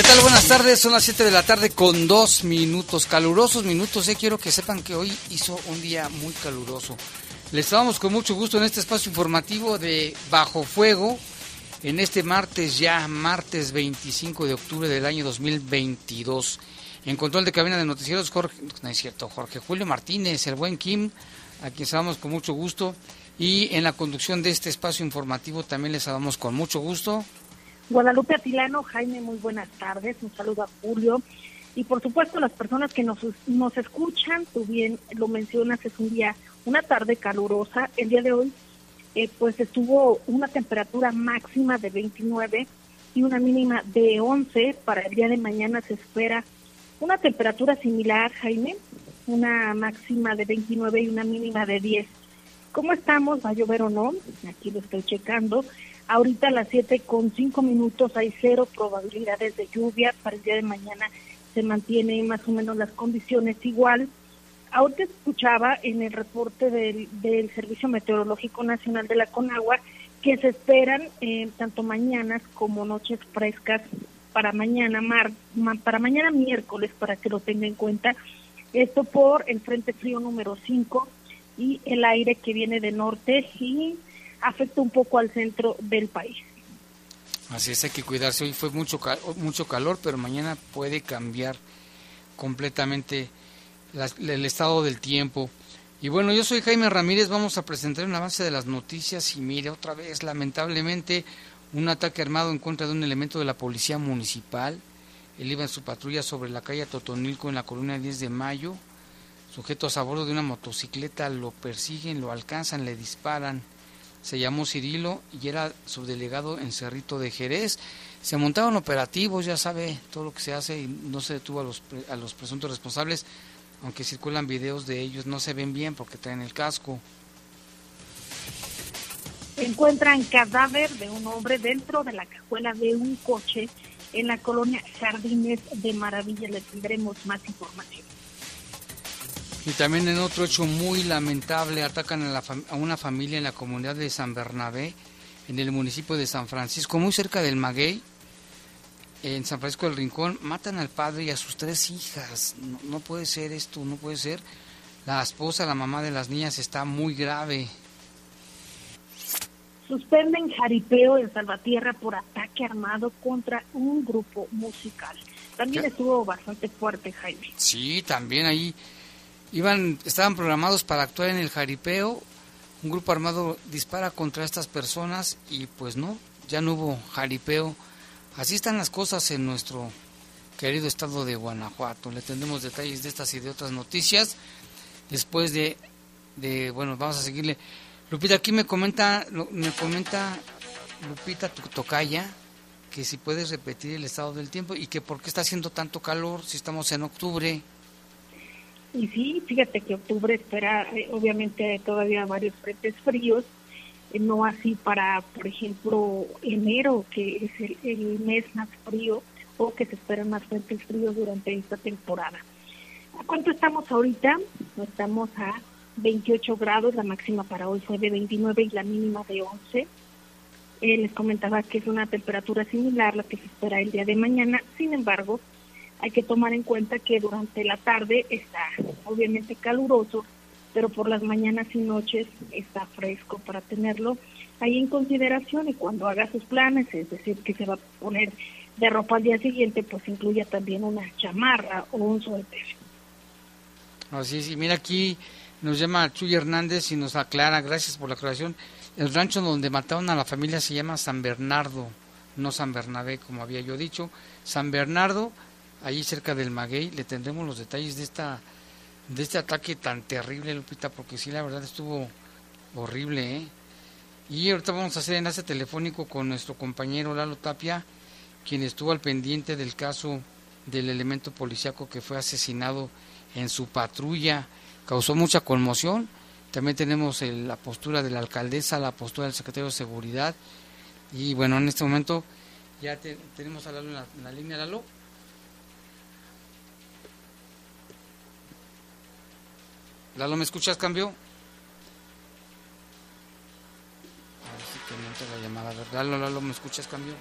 ¿Qué tal? Buenas tardes, son las 7 de la tarde con dos minutos, calurosos minutos. Eh. Quiero que sepan que hoy hizo un día muy caluroso. Les estábamos con mucho gusto en este espacio informativo de Bajo Fuego, en este martes ya, martes 25 de octubre del año 2022. En control de cabina de noticieros, Jorge, no es cierto, Jorge Julio Martínez, el buen Kim, a quien saludamos con mucho gusto. Y en la conducción de este espacio informativo también les saludamos con mucho gusto Guadalupe Atilano, Jaime, muy buenas tardes. Un saludo a Julio. Y por supuesto, las personas que nos, nos escuchan, tú bien lo mencionas, es un día, una tarde calurosa. El día de hoy, eh, pues estuvo una temperatura máxima de 29 y una mínima de 11. Para el día de mañana se espera una temperatura similar, Jaime, una máxima de 29 y una mínima de 10. ¿Cómo estamos? ¿Va a llover o no? Aquí lo estoy checando. Ahorita a las 7 con 5 minutos hay cero probabilidades de lluvia. Para el día de mañana se mantienen más o menos las condiciones igual. Ahorita escuchaba en el reporte del, Servicio Meteorológico Nacional de la Conagua que se esperan eh, tanto mañanas como noches frescas para mañana mar, para mañana miércoles para que lo tenga en cuenta. Esto por el Frente Frío número 5 y el aire que viene de norte y afecta un poco al centro del país. Así es, hay que cuidarse. Hoy fue mucho, mucho calor, pero mañana puede cambiar completamente el estado del tiempo. Y bueno, yo soy Jaime Ramírez, vamos a presentar un avance de las noticias y mire, otra vez, lamentablemente, un ataque armado en contra de un elemento de la policía municipal. Él iba en su patrulla sobre la calle Totonilco en la colonia 10 de Mayo. Sujetos a bordo de una motocicleta lo persiguen, lo alcanzan, le disparan se llamó Cirilo y era subdelegado en Cerrito de Jerez. Se montaron operativos, ya sabe todo lo que se hace y no se detuvo a los, a los presuntos responsables, aunque circulan videos de ellos, no se ven bien porque traen el casco. Encuentran cadáver de un hombre dentro de la cajuela de un coche en la colonia Jardines de Maravilla. Le tendremos más información. Y también en otro hecho muy lamentable, atacan a, a, una familia en la comunidad de San Bernabé, en el municipio de San Francisco, muy cerca del Maguey, en San Francisco del Rincón, matan al padre y a sus tres hijas. No, puede ser esto, no puede ser. La esposa, la mamá de las niñas está muy grave. Suspenden jaripeo en Salvatierra por ataque armado contra un grupo musical. También estuvo bastante fuerte, Jaime. Sí, también ahí Iban, estaban programados para actuar en el jaripeo. Un grupo armado dispara contra estas personas y pues no, ya no hubo jaripeo. Así están las cosas en nuestro querido estado de Guanajuato. Le tendremos detalles de estas y de otras noticias. Después de, de bueno, vamos a seguirle. Lupita, aquí me comenta, me comenta Lupita tocaya que si puedes repetir el estado del tiempo y que por qué está haciendo tanto calor si estamos en octubre. Y sí, fíjate que octubre espera eh, obviamente todavía varios frentes fríos, eh, no así para, por ejemplo, enero, que es el, mes más frío, o que se esperan más frentes fríos durante esta temporada. ¿A cuánto estamos ahorita? Estamos a 28 grados, la máxima para hoy fue de 29 y la mínima de 11. Eh, les comentaba que es una temperatura similar a la que se espera el día de mañana, sin embargo, hay que tomar en cuenta que durante la tarde está obviamente caluroso pero por las mañanas y noches está fresco para tenerlo ahí en consideración y cuando haga sus planes, es decir, que se va a poner de ropa al día siguiente, pues incluya también una chamarra o un suéter. Así es, y mira aquí nos llama Chuy Hernández y nos aclara, gracias por la aclaración, el rancho donde mataron a la familia se llama San Bernardo, no San Bernabé como había yo dicho, San Bernardo, ahí cerca del Maguey, le tendremos los detalles de esta de este ataque tan terrible, Lupita, porque sí, la verdad estuvo horrible, ¿eh? Y ahorita vamos a hacer enlace telefónico con nuestro compañero Lalo Tapia, quien estuvo al pendiente del caso del elemento policiaco que fue asesinado en su patrulla. Causó mucha conmoción. También tenemos la postura de la alcaldesa, la postura del secretario de Seguridad. Y bueno, en este momento ya tenemos a Lalo la, en la línea, Lalo. Lalo, ¿me escuchas, cambio? A ver si te miento la llamada. Lalo, Lalo, ¿me escuchas, cambio?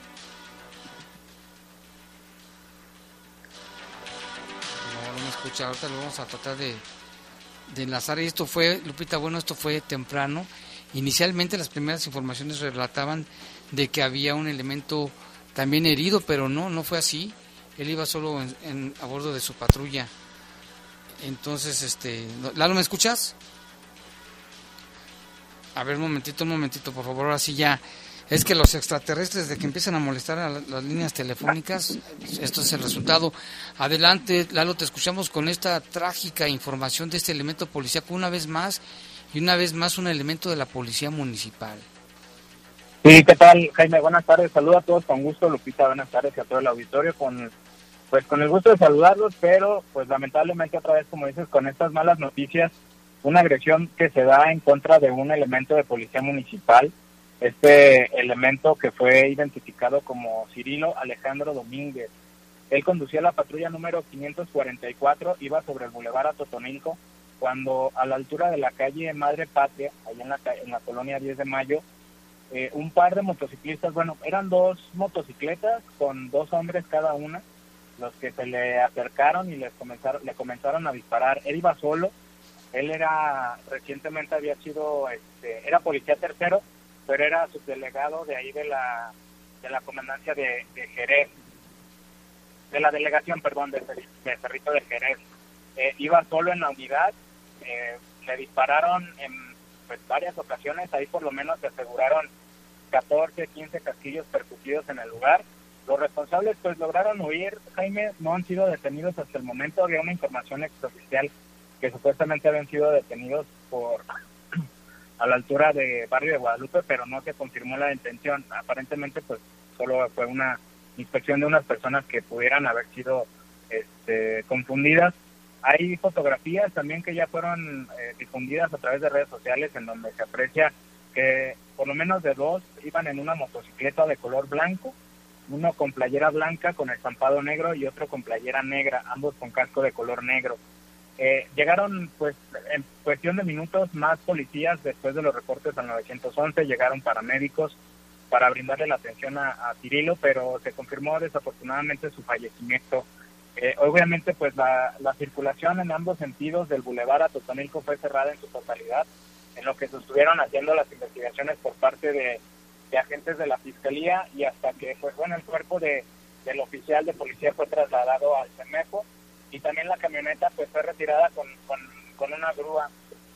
No, no me escucha. Ahorita lo vamos a tratar de, de enlazar. Y esto fue, Lupita, bueno, esto fue temprano. Inicialmente las primeras informaciones relataban de que había un elemento también herido, pero no, no fue así. Él iba solo en, a bordo de su patrulla. Entonces, este, Lalo, ¿me escuchas? A ver, un momentito, un momentito, por favor, ahora sí ya. Es que los extraterrestres, de que empiezan a molestar a las líneas telefónicas, esto es el resultado. Adelante, Lalo, te escuchamos con esta trágica información de este elemento policíaco una vez más y una vez más un elemento de la policía municipal. Sí, ¿qué tal, Jaime? Buenas tardes, saludo a todos con gusto, Lupita, buenas tardes y a todo el auditorio con pues con el gusto de saludarlos, pero pues lamentablemente otra vez, como dices, con estas malas noticias, una agresión que se da en contra de un elemento de policía municipal, este elemento que fue identificado como Cirilo Alejandro Domínguez. Él conducía la patrulla número 544, iba sobre el bulevar a Totonilco, cuando a la altura de la calle Madre Patria, allá en la, en la colonia 10 de Mayo, eh, un par de motociclistas, bueno, eran dos motocicletas con dos hombres cada una, los que se le acercaron y les comenzaron, le comenzaron a disparar. Él iba solo, él era, recientemente había sido, este, era policía tercero, pero era subdelegado de ahí de la, de la comandancia de, Jerez, de la delegación, perdón, de, de Cerrito de Jerez. Eh, iba solo en la unidad, eh, le dispararon en pues, varias ocasiones, ahí por lo menos se aseguraron 14, 15 casquillos percutidos en el lugar los responsables pues lograron huir, Jaime, no han sido detenidos hasta el momento, había una información extraoficial que supuestamente habían sido detenidos por a la altura de Barrio de Guadalupe, pero no se confirmó la detención. Aparentemente pues solo fue una inspección de unas personas que pudieran haber sido este, confundidas. Hay fotografías también que ya fueron eh, difundidas a través de redes sociales en donde se aprecia que por lo menos de dos iban en una motocicleta de color blanco uno con playera blanca con estampado negro y otro con playera negra, ambos con casco de color negro. Eh, llegaron, pues, en cuestión de minutos más policías después de los reportes al 911, llegaron paramédicos para brindarle la atención a, a Cirilo, pero se confirmó desafortunadamente su fallecimiento. Eh, obviamente, pues, la, la circulación en ambos sentidos del bulevar a Totonilco fue cerrada en su totalidad, en lo que se estuvieron haciendo las investigaciones por parte de de agentes de la fiscalía y hasta que pues bueno el cuerpo de del oficial de policía fue trasladado al CEMEFO y también la camioneta pues fue retirada con, con, una grúa.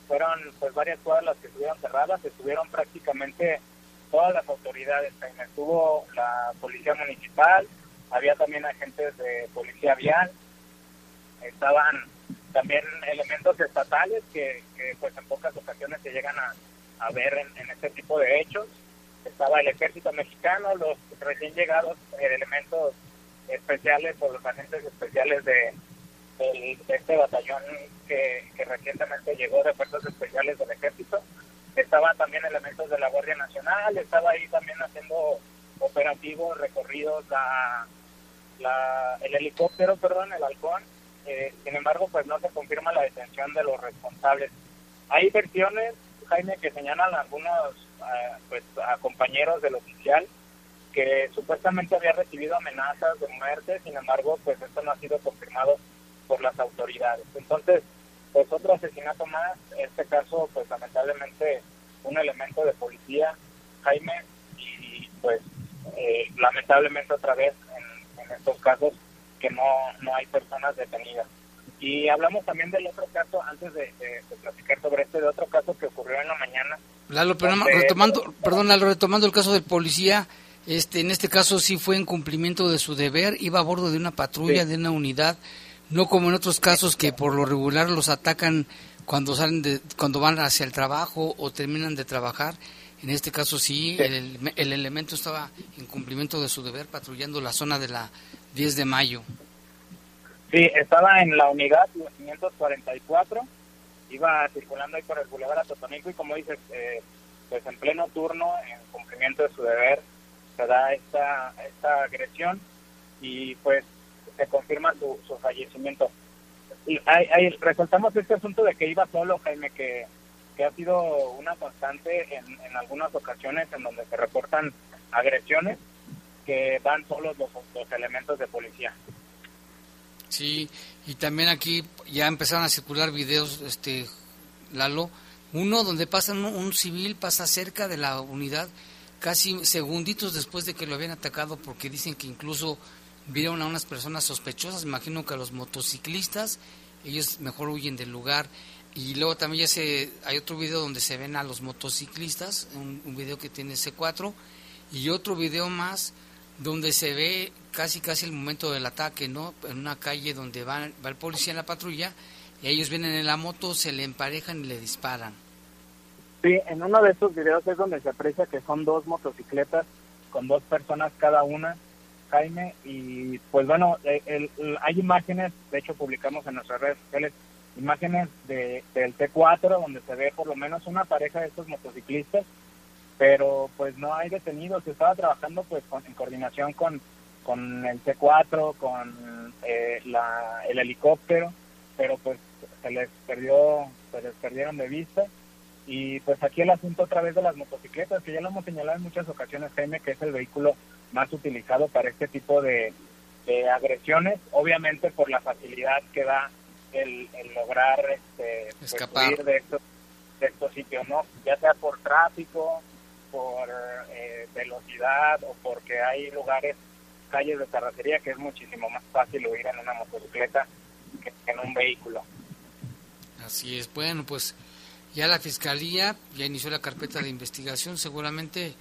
Fueron pues varias cuadras las que estuvieron cerradas estuvieron prácticamente todas las autoridades. Estuvo la policía municipal había también agentes de policía vial estaban también elementos estatales que, que pues en pocas ocasiones se llegan a, a ver en, en este tipo de hechos estaba el ejército mexicano, los recién llegados elementos especiales o los agentes especiales de, este batallón que, recientemente llegó de fuerzas especiales del ejército. Estaban también elementos de la Guardia Nacional, estaba ahí también haciendo operativos, recorridos, la, la, el helicóptero, perdón, el halcón. Eh, sin embargo, pues no se confirma la detención de los responsables. Hay versiones, Jaime, que señalan algunos pues, a compañeros del oficial que supuestamente había recibido amenazas de muerte, sin embargo, pues esto no ha sido confirmado por las autoridades. Entonces, pues otro asesinato más, este caso pues lamentablemente un elemento de policía, Jaime, y pues eh, lamentablemente otra vez en, estos casos que no, no hay personas detenidas. Y hablamos también del otro caso, antes de, platicar sobre este, de otro caso que ocurrió en la mañana. Lalo, pero retomando, perdón, Lalo, retomando el caso del policía, este, en este caso sí fue en cumplimiento de su deber, iba a bordo de una patrulla, de una unidad, no como en otros casos que por lo regular los atacan cuando salen de, cuando van hacia el trabajo o terminan de trabajar. En este caso sí, El, el, elemento estaba en cumplimiento de su deber patrullando la zona de la 10 de mayo. Sí, estaba en la unidad 544, iba circulando ahí por el Boulevard Atotonilco y como dices, eh, pues en pleno turno, en cumplimiento de su deber, se da esta, esta agresión y pues se confirma su, su fallecimiento. Y hay, resaltamos este asunto de que iba solo, Jaime, que, que ha sido una constante en, en algunas ocasiones en donde se reportan agresiones que van solos los, los elementos de policía. Sí, y también aquí ya empezaron a circular videos, este Lalo, uno donde pasa un civil, pasa cerca de la unidad casi segunditos después de que lo habían atacado porque dicen que incluso vieron a unas personas sospechosas, imagino que a los motociclistas, ellos mejor huyen del lugar. Y luego también ya se, hay otro video donde se ven a los motociclistas, un, video que tiene C4, y otro video más donde se ve casi casi el momento del ataque, ¿no? En una calle donde va, va el policía en la patrulla, y ellos vienen en la moto, se le emparejan y le disparan. Sí, en uno de estos videos es donde se aprecia que son dos motocicletas con dos personas cada una, Jaime, y pues bueno, eh, hay imágenes, de hecho publicamos en nuestras redes sociales, imágenes de, del T4 donde se ve por lo menos una pareja de estos motociclistas, pero pues no hay detenidos, se estaba trabajando pues en coordinación con, con el T4, con eh, la, el helicóptero, pero pues se les perdió, se les perdieron de vista y pues aquí el asunto otra vez de las motocicletas, que ya lo hemos señalado en muchas ocasiones, Jaime, que es el vehículo más utilizado para este tipo de, agresiones, obviamente por la facilidad que da el, lograr este, pues, escapar de estos, de estos sitios, ¿no? Ya sea por tráfico, por eh, velocidad o porque hay lugares, calles de carrocería que es muchísimo más fácil huir en una motocicleta que en un vehículo. Así es, bueno, pues ya la Fiscalía ya inició la carpeta de investigación, seguramente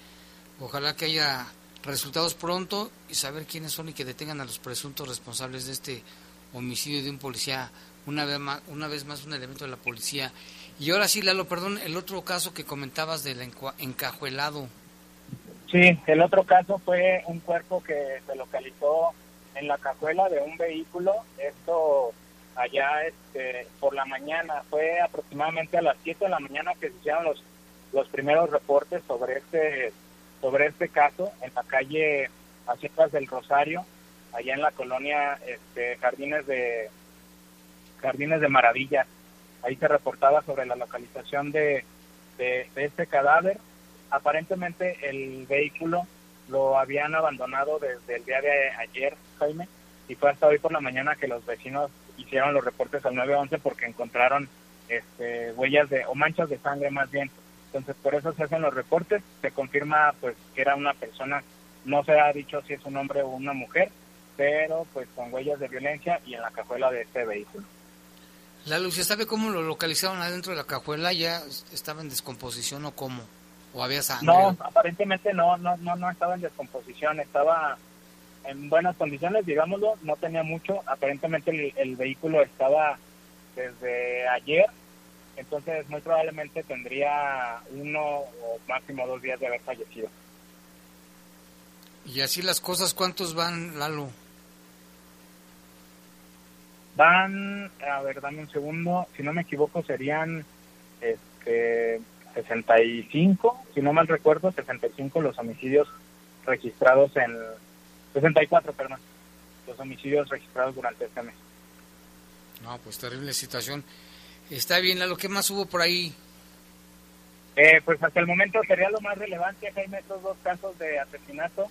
ojalá que haya resultados pronto y saber quiénes son y que detengan a los presuntos responsables de este homicidio de un policía, una vez más, una vez más un elemento de la policía. Y ahora sí, Lalo, perdón, el otro caso que comentabas del encajuelado. Sí, el otro caso fue un cuerpo que se localizó en la cajuela de un vehículo. Esto allá este, por la mañana. Fue aproximadamente a las 7 de la mañana que se hicieron los, los primeros reportes sobre este, sobre este caso en la calle Haciendas del Rosario, allá en la colonia este, Jardines de Jardines de Maravilla. Ahí se reportaba sobre la localización de, de, de este cadáver. Aparentemente el vehículo lo habían abandonado desde el día de ayer, Jaime, y fue hasta hoy por la mañana que los vecinos hicieron los reportes al 911 porque encontraron este, huellas de, o manchas de sangre más bien. Entonces por eso se hacen los reportes, se confirma pues que era una persona, no se ha dicho si es un hombre o una mujer, pero pues con huellas de violencia y en la cajuela de este vehículo. La luz, ¿sabe cómo lo localizaron adentro de la cajuela? ¿Ya estaba en descomposición o cómo? ¿O había sangre? No, aparentemente no, no, no, no estaba en descomposición, estaba en buenas condiciones, digámoslo, no tenía mucho. Aparentemente el, vehículo estaba desde ayer, entonces muy probablemente tendría uno o máximo dos días de haber fallecido. Y así las cosas, ¿cuántos van, Lalo? Van, a ver, dame un segundo, si no me equivoco serían este 65, si no mal recuerdo, 65 los homicidios registrados en, 64, perdón, los homicidios registrados durante este mes. No, pues terrible situación. Está bien, lo que más hubo por ahí? Eh, pues hasta el momento sería lo más relevante, Jaime, estos dos casos de asesinato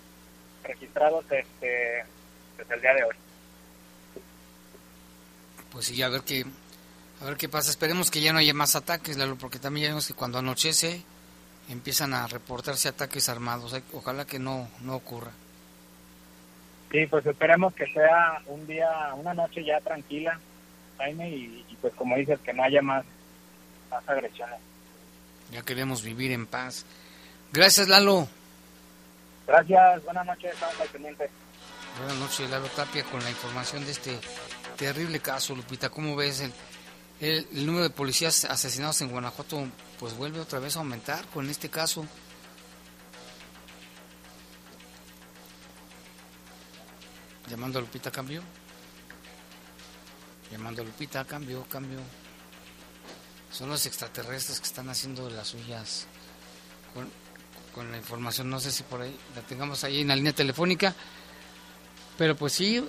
registrados este, desde el día de hoy. Pues sí, a ver qué, A ver qué pasa. Esperemos que ya no haya más ataques, Lalo, porque también ya vemos que cuando anochece empiezan a reportarse ataques armados. Ojalá que no, no ocurra. Sí, pues esperemos que sea un día, una noche ya tranquila, Jaime, y, pues como dices, que no haya más, más agresiones. Ya queremos vivir en paz. Gracias, Lalo. Gracias, buenas noches, estamos al pendiente. Buenas noches, Lalo Tapia, con la información de este terrible caso, Lupita. ¿Cómo ves el, el, número de policías asesinados en Guanajuato? Pues vuelve otra vez a aumentar con este caso. Llamando a Lupita, cambio. Llamando a Lupita, cambio, cambio. Son los extraterrestres que están haciendo las suyas con, con la información. No sé si por ahí la tengamos ahí en la línea telefónica. Pero pues sí,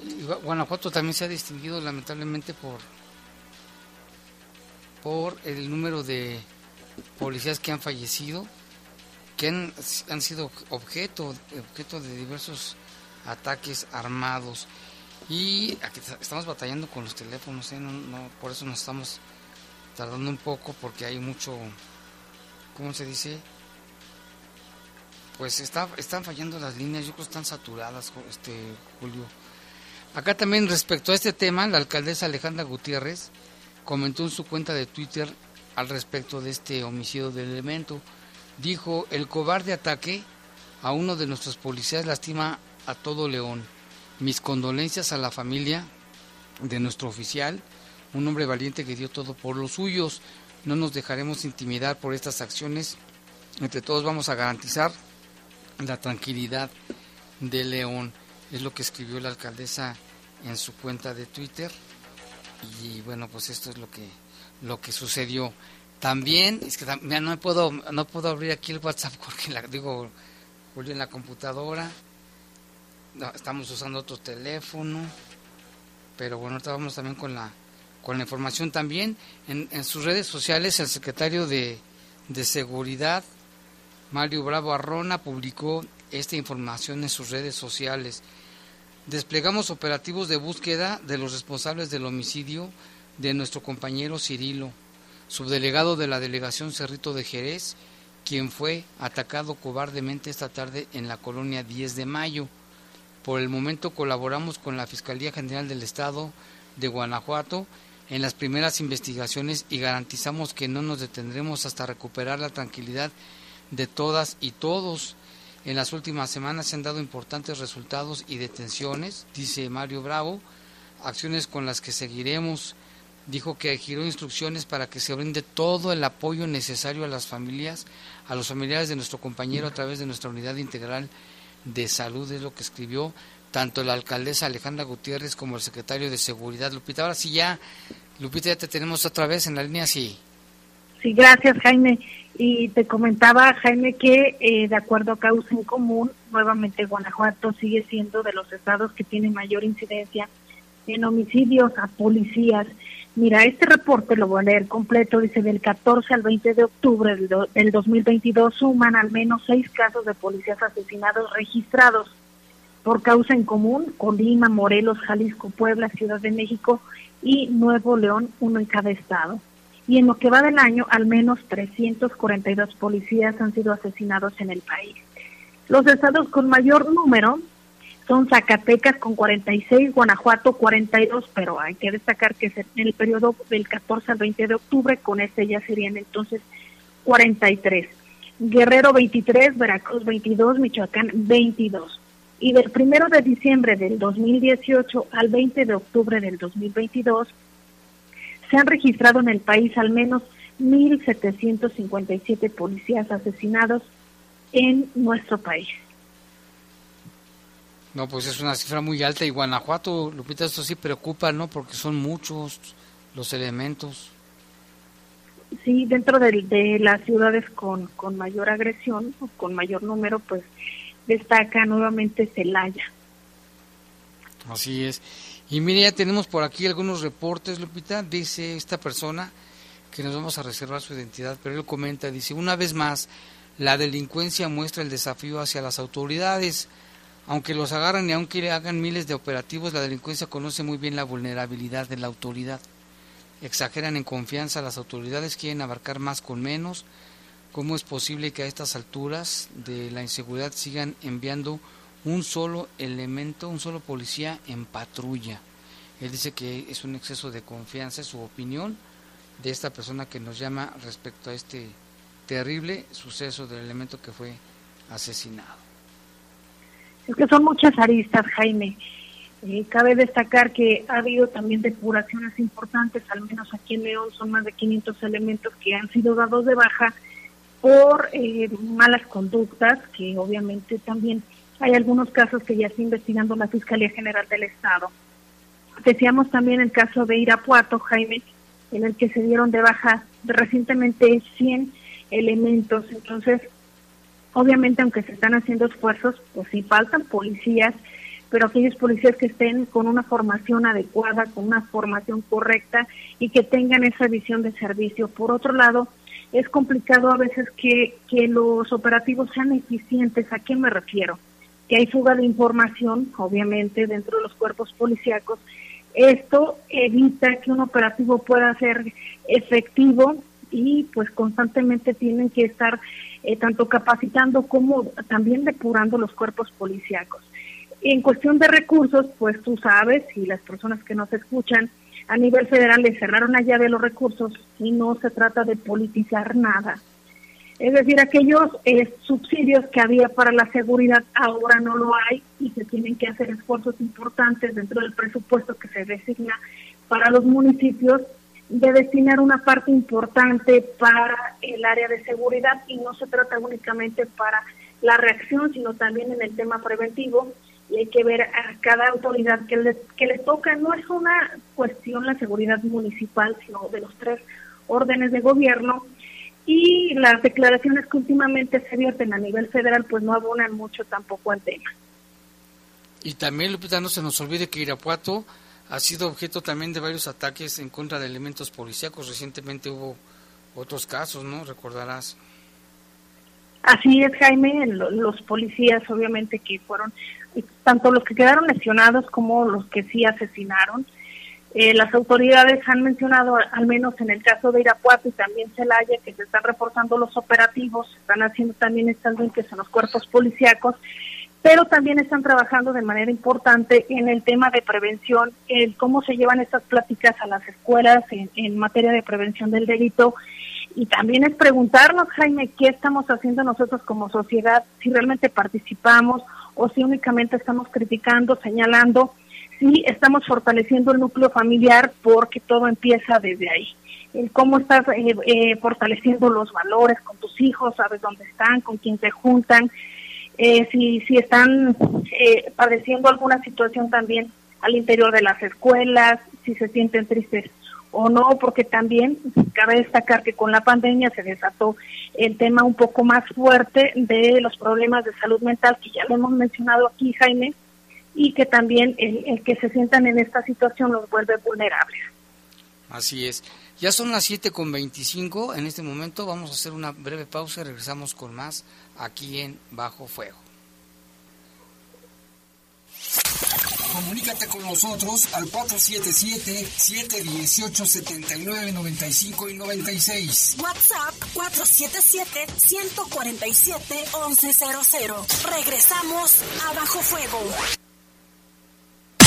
Guanajuato también se ha distinguido lamentablemente por por el número de policías que han fallecido, que han, sido objeto, objeto de diversos ataques armados. Y aquí estamos batallando con los teléfonos, ¿eh? por eso nos estamos tardando un poco, porque hay mucho, ¿cómo se dice? Pues está, están fallando las líneas, yo creo que están saturadas, este Julio. Acá también respecto a este tema, la alcaldesa Alejandra Gutiérrez comentó en su cuenta de Twitter al respecto de este homicidio del elemento. Dijo, el cobarde ataque a uno de nuestros policías lastima a todo León. Mis condolencias a la familia de nuestro oficial, un hombre valiente que dio todo por los suyos. No nos dejaremos intimidar por estas acciones. Entre todos vamos a garantizar la tranquilidad de León. Es lo que escribió la alcaldesa en su cuenta de Twitter. Y bueno, pues esto es lo que lo que sucedió. También es que no puedo no puedo abrir aquí el WhatsApp porque la digo Julio en la computadora estamos usando otro teléfono, pero bueno, ahorita también con la, con la información también. En, en sus redes sociales, el secretario de, de Seguridad, Mario Bravo Arrona, publicó esta información en sus redes sociales. Desplegamos operativos de búsqueda de los responsables del homicidio de nuestro compañero Cirilo, subdelegado de la delegación Cerrito de Jerez, quien fue atacado cobardemente esta tarde en la colonia 10 de Mayo. Por el momento colaboramos con la Fiscalía General del Estado de Guanajuato en las primeras investigaciones y garantizamos que no nos detendremos hasta recuperar la tranquilidad de todas y todos. En las últimas semanas se han dado importantes resultados y detenciones, dice Mario Bravo, acciones con las que seguiremos. Dijo que giró instrucciones para que se brinde todo el apoyo necesario a las familias, a los familiares de nuestro compañero a través de nuestra unidad integral de Salud, es lo que escribió tanto la alcaldesa Alejandra Gutiérrez como el secretario de Seguridad. Lupita, ahora sí ya, Lupita, ya te tenemos otra vez en la línea, sí. Sí, gracias Jaime. Y te comentaba, Jaime, que eh, de acuerdo a causa en común, nuevamente Guanajuato sigue siendo de los estados que tienen mayor incidencia en homicidios a policías. Mira, este reporte lo voy a leer completo, dice del 14 al 20 de octubre del 2022 suman al menos seis casos de policías asesinados registrados por causa en común, Colima, Morelos, Jalisco, Puebla, Ciudad de México y Nuevo León, uno en cada estado. Y en lo que va del año, al menos 342 policías han sido asesinados en el país. Los estados con mayor número son Zacatecas con 46, Guanajuato 42, pero hay que destacar que en el periodo del 14 al 20 de octubre, con este ya serían entonces 43. Guerrero 23, Veracruz 22, Michoacán 22. Y del 1 de diciembre del 2018 al 20 de octubre del 2022, se han registrado en el país al menos 1.757 policías asesinados en nuestro país. No, pues es una cifra muy alta y Guanajuato, Lupita, esto sí preocupa, ¿no? Porque son muchos los elementos. Sí, dentro de, de las ciudades con, con mayor agresión, con mayor número, pues destaca nuevamente Celaya. Así es. Y mire, ya tenemos por aquí algunos reportes, Lupita. Dice esta persona que nos vamos a reservar su identidad, pero él comenta, dice, una vez más, la delincuencia muestra el desafío hacia las autoridades aunque los agarran y aunque le hagan miles de operativos, la delincuencia conoce muy bien la vulnerabilidad de la autoridad. exageran en confianza, las autoridades quieren abarcar más con menos. ¿Cómo es posible que a estas alturas de la inseguridad sigan enviando un solo elemento, un solo policía en patrulla? Él dice que es un exceso de confianza, su opinión de esta persona que nos llama respecto a este terrible suceso del elemento que fue asesinado. Es que son muchas aristas, Jaime. Eh, cabe destacar que ha habido también depuraciones importantes, al menos aquí en León son más de 500 elementos que han sido dados de baja por eh, malas conductas, que obviamente también hay algunos casos que ya está investigando la Fiscalía General del Estado. Decíamos también el caso de Irapuato, Jaime, en el que se dieron de baja recientemente 100 elementos. Entonces, obviamente, aunque se están haciendo esfuerzos, pues sí faltan policías pero aquellos policías que estén con una formación adecuada, con una formación correcta y que tengan esa visión de servicio. Por otro lado, es complicado a veces que, que los operativos sean eficientes. ¿A qué me refiero? Que hay fuga de información, obviamente, dentro de los cuerpos policíacos. Esto evita que un operativo pueda ser efectivo y pues constantemente tienen que estar eh, tanto capacitando como también depurando los cuerpos policíacos. En cuestión de recursos, pues tú sabes, y las personas que nos escuchan, a nivel federal le cerraron la llave los recursos y no se trata de politizar nada. Es decir, aquellos eh, subsidios que había para la seguridad ahora no lo hay y se tienen que hacer esfuerzos importantes dentro del presupuesto que se designa para los municipios de destinar una parte importante para el área de seguridad y no se trata únicamente para la reacción, sino también en el tema preventivo y hay que ver a cada autoridad que le, que le toca. No es una cuestión la seguridad municipal, sino de los tres órdenes de gobierno. Y las declaraciones que últimamente se vierten a nivel federal, pues no abonan mucho tampoco al tema. Y también, Lupita, no se nos olvide que Irapuato ha sido objeto también de varios ataques en contra de elementos policíacos. Recientemente hubo otros casos, ¿no? Recordarás. Así es, Jaime, los policías obviamente que fueron tanto los que quedaron lesionados como los que sí asesinaron. Eh, las autoridades han mencionado, al menos en el caso de Irapuato y también Celaya, que se están reforzando los operativos, están haciendo también estas limpias en los cuerpos policíacos, pero también están trabajando de manera importante en el tema de prevención, el cómo se llevan estas pláticas a las escuelas en, en materia de prevención del delito. Y también es preguntarnos, Jaime, qué estamos haciendo nosotros como sociedad, si realmente participamos o si únicamente estamos criticando, señalando, si estamos fortaleciendo el núcleo familiar porque todo empieza desde ahí. Cómo estás eh, eh, fortaleciendo los valores con tus hijos, sabes dónde están, con quién se juntan, eh, si, si están padeciendo alguna situación también al interior de las escuelas, si se sienten tristes o no, porque también cabe destacar que con la pandemia se desató el tema un poco más fuerte de los problemas de salud mental, que ya lo hemos mencionado aquí, Jaime, y que también el, que se sientan en esta situación los vuelve vulnerables. Así es. Ya son las 7 con 25. En este momento vamos a hacer una breve pausa y regresamos con más aquí en Bajo Fuego. Comunícate con nosotros al 477-718-7995 y 96. WhatsApp 477-147-1100. Regresamos a Bajo Fuego.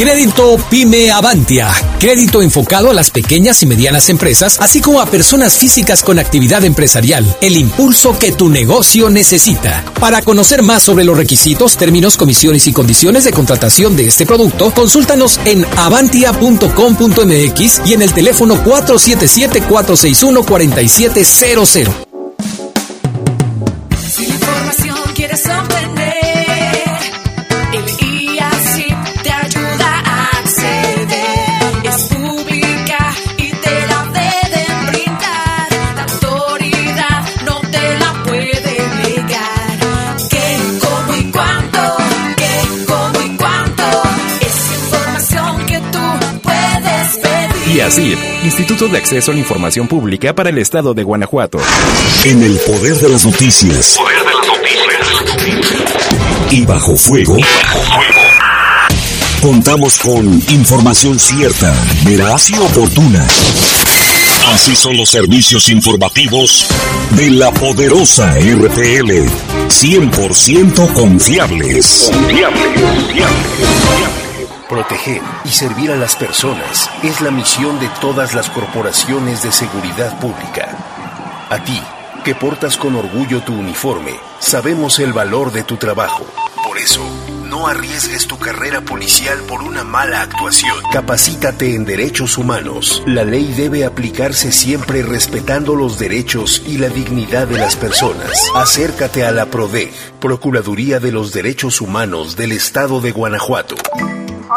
Crédito Pyme Avantia. Crédito enfocado a las pequeñas y medianas empresas, así como a personas físicas con actividad empresarial. El impulso que tu negocio necesita. Para conocer más sobre los requisitos, términos, comisiones y condiciones de contratación de este producto, consúltanos en avantia.com.mx y en el teléfono 477-461-4700. te la Instituto de Acceso a la Información Pública para el Estado de Guanajuato. En el poder de las noticias. Poder de las noticias. Y bajo fuego. Y bajo fuego. Contamos con información cierta, veraz y oportuna. Así son los servicios informativos de la poderosa RTL. 100% confiables. Confiables, confiables. Proteger y servir a las personas es la misión de todas las corporaciones de seguridad pública. A ti, que portas con orgullo tu uniforme, sabemos el valor de tu trabajo. Por eso, no arriesgues tu carrera policial por una mala actuación. Capacítate en derechos humanos. La ley debe aplicarse siempre respetando los derechos y la dignidad de las personas. Acércate a la PRODEG, Procuraduría de los Derechos Humanos del Estado de Guanajuato.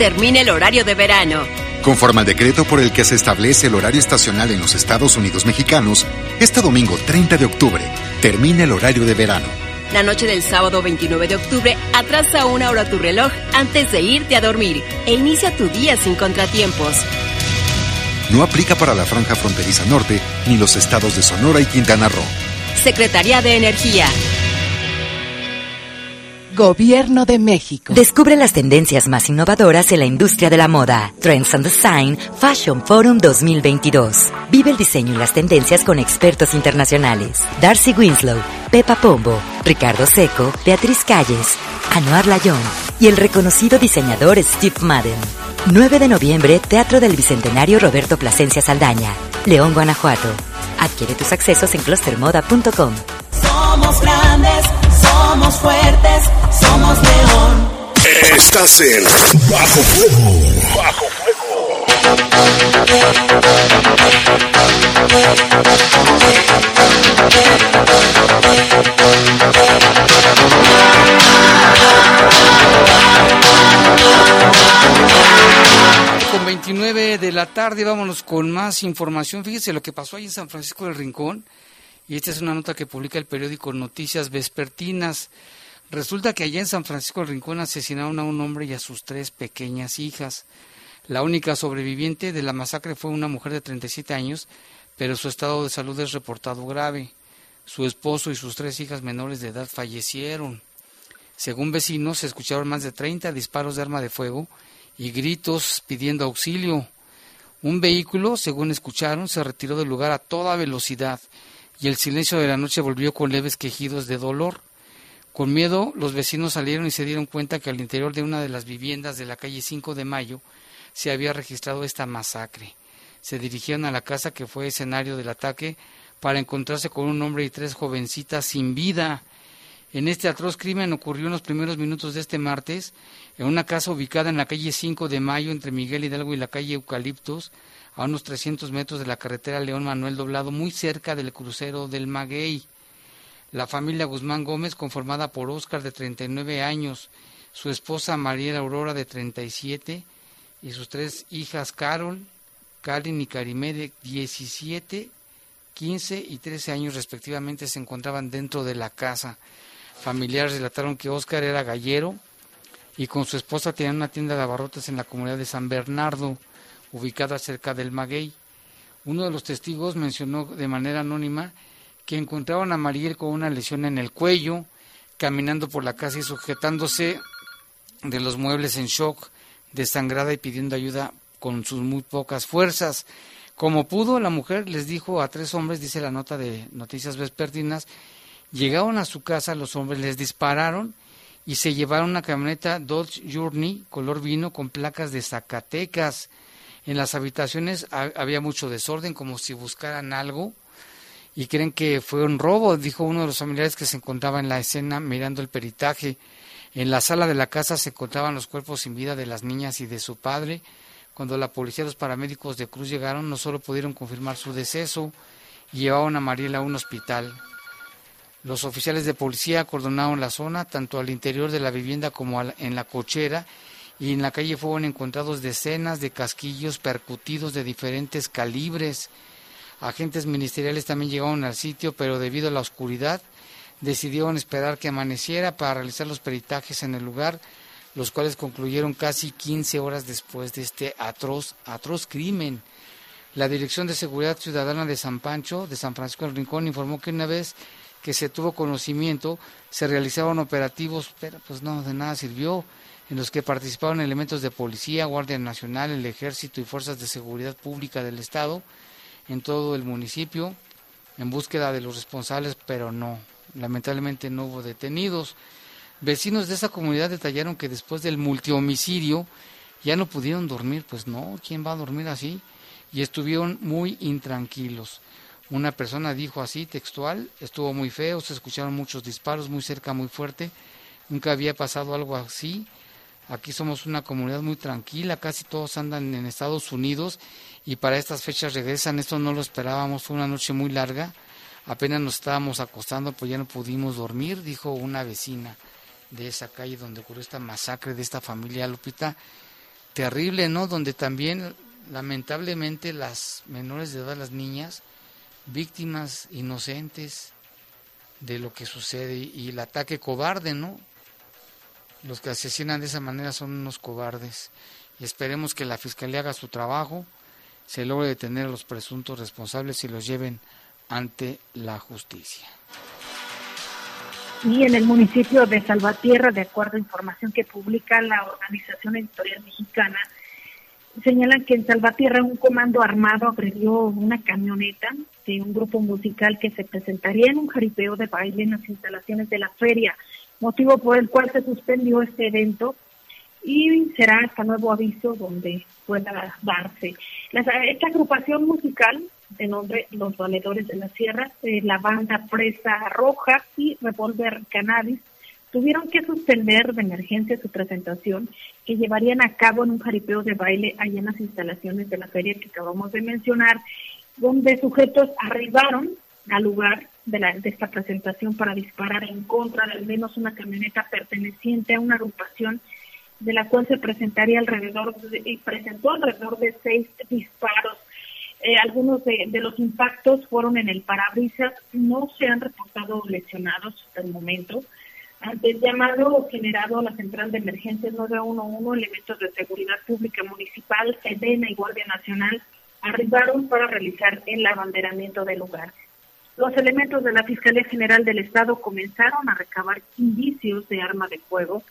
Termina el horario de verano. Conforme al decreto por el que se establece el horario estacional en los Estados Unidos mexicanos, este domingo 30 de octubre termina el horario de verano. La noche del sábado 29 de octubre atrasa una hora tu reloj antes de irte a dormir e inicia tu día sin contratiempos. No aplica para la franja fronteriza norte ni los estados de Sonora y Quintana Roo. Secretaría de Energía. Gobierno de México. Descubre las tendencias más innovadoras en la industria de la moda. Trends and Design Fashion Forum 2022. Vive el diseño y las tendencias con expertos internacionales. Darcy Winslow, Pepa Pombo, Ricardo Seco, Beatriz Calles, Anuar Layón y el reconocido diseñador Steve Madden. 9 de noviembre, Teatro del Bicentenario Roberto Plasencia Saldaña, León, Guanajuato. Adquiere tus accesos en clustermoda.com. Somos grandes, somos fuertes, somos león. Estás en Bajo Fuego. Bajo Con 29 de la tarde vámonos con más información. Fíjese lo que pasó ahí en San Francisco del Rincón. Y esta es una nota que publica el periódico Noticias Vespertinas. Resulta que allá en San Francisco del Rincón asesinaron a un hombre y a sus tres pequeñas hijas. La única sobreviviente de la masacre fue una mujer de 37 años, pero su estado de salud es reportado grave. Su esposo y sus tres hijas menores de edad fallecieron. Según vecinos, se escucharon más de 30 disparos de arma de fuego y gritos pidiendo auxilio. Un vehículo, según escucharon, se retiró del lugar a toda velocidad y el silencio de la noche volvió con leves quejidos de dolor. Con miedo, los vecinos salieron y se dieron cuenta que al interior de una de las viviendas de la calle 5 de Mayo se había registrado esta masacre. Se dirigieron a la casa que fue escenario del ataque para encontrarse con un hombre y tres jovencitas sin vida. En este atroz crimen ocurrió en los primeros minutos de este martes en una casa ubicada en la calle 5 de Mayo entre Miguel Hidalgo y la calle Eucaliptos, a unos 300 metros de la carretera León Manuel Doblado, muy cerca del crucero del Maguey. La familia Guzmán Gómez, conformada por Óscar de 39 años, su esposa María Aurora de 37 y sus tres hijas Carol, Karin y Karimé de 17, 15 y 13 años respectivamente se encontraban dentro de la casa. Familiares relataron que Óscar era gallero y con su esposa tenían una tienda de abarrotes en la comunidad de San Bernardo, ubicada cerca del Maguey. Uno de los testigos mencionó de manera anónima que encontraron a Mariel con una lesión en el cuello, caminando por la casa y sujetándose de los muebles en shock, desangrada y pidiendo ayuda con sus muy pocas fuerzas. Como pudo, la mujer les dijo a tres hombres, dice la nota de Noticias Vespertinas, llegaron a su casa, los hombres les dispararon y se llevaron una camioneta Dodge Journey color vino con placas de Zacatecas. En las habitaciones había mucho desorden, como si buscaran algo, y creen que fue un robo, dijo uno de los familiares que se encontraba en la escena mirando el peritaje. En la sala de la casa se encontraban los cuerpos sin vida de las niñas y de su padre, Cuando la policía y los paramédicos de Cruz llegaron, no solo pudieron confirmar su deceso, llevaron a Mariela a un hospital. Los oficiales de policía acordonaron la zona, tanto al interior de la vivienda como en la cochera, y en la calle fueron encontrados decenas de casquillos percutidos de diferentes calibres. Agentes ministeriales también llegaron al sitio, pero debido a la oscuridad decidieron esperar que amaneciera para realizar los peritajes en el lugar, los cuales concluyeron casi 15 horas después de este atroz, atroz crimen. La Dirección de Seguridad Ciudadana de San Pancho, de San Francisco del Rincón, informó que una vez que se tuvo conocimiento, se realizaron operativos, pero pues no, de nada sirvió, en los que participaron elementos de policía, Guardia Nacional, el Ejército y Fuerzas de Seguridad Pública del Estado en todo el municipio en búsqueda de los responsables, pero no, lamentablemente no hubo detenidos. Vecinos de esa comunidad detallaron que después del multihomicidio ya no pudieron dormir, pues no, ¿quién va a dormir así? Y estuvieron muy intranquilos. Una persona dijo así, textual, estuvo muy feo, se escucharon muchos disparos, muy cerca, muy fuerte, nunca había pasado algo así. Aquí somos una comunidad muy tranquila, casi todos andan en Estados Unidos y para estas fechas regresan, esto no lo esperábamos, fue una noche muy larga, apenas nos estábamos acostando, pues ya no pudimos dormir, dijo una vecina de esa calle donde ocurrió esta masacre de esta familia Lupita, terrible, ¿no? Donde también lamentablemente las menores de edad, las niñas, víctimas inocentes de lo que sucede y el ataque cobarde, ¿no? Los que asesinan de esa manera son unos cobardes y esperemos que la Fiscalía haga su trabajo, se logre detener a los presuntos responsables y los lleven ante la justicia. Y en el municipio de Salvatierra, de acuerdo a información que publica la Organización Editorial Mexicana, señalan que en Salvatierra un comando armado agredió una camioneta de un grupo musical que se presentaría en un jaripeo de baile en las instalaciones de la feria, motivo por el cual se suspendió este evento y será hasta nuevo aviso donde pueda darse. esta agrupación musical de nombre Los Valedores de la Sierra, la banda Presa Roja y Revolver Cannabis tuvieron que suspender de emergencia su presentación que llevarían a cabo en un jaripeo de baile allá en las instalaciones de la feria que acabamos de mencionar, donde sujetos arribaron al lugar de, la, de esta presentación para disparar en contra de al menos una camioneta perteneciente a una agrupación de la cual se presentaría alrededor y presentó alrededor de seis disparos. Eh, algunos de, los impactos fueron en el parabrisas, no se han reportado lesionados hasta el momento. Ante el llamado generado a la central de emergencias 911, elementos de seguridad pública municipal, Sedena y Guardia Nacional arribaron para realizar el abanderamiento del lugar. Los elementos de la Fiscalía General del Estado comenzaron a recabar indicios de arma de fuego.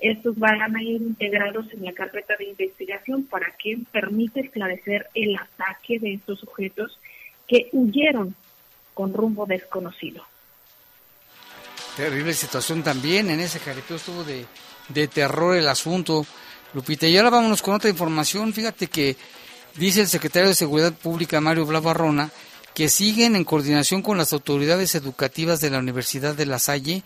Estos van a ir integrados en la carpeta de investigación para que permita esclarecer el ataque de estos sujetos que huyeron con rumbo desconocido. Terrible situación también, en ese jaripeo estuvo de, de terror el asunto, Lupita. Y ahora vámonos con otra información. Fíjate que dice el secretario de Seguridad Pública, Mario Blavarrona, que siguen en coordinación con las autoridades educativas de la Universidad de La Salle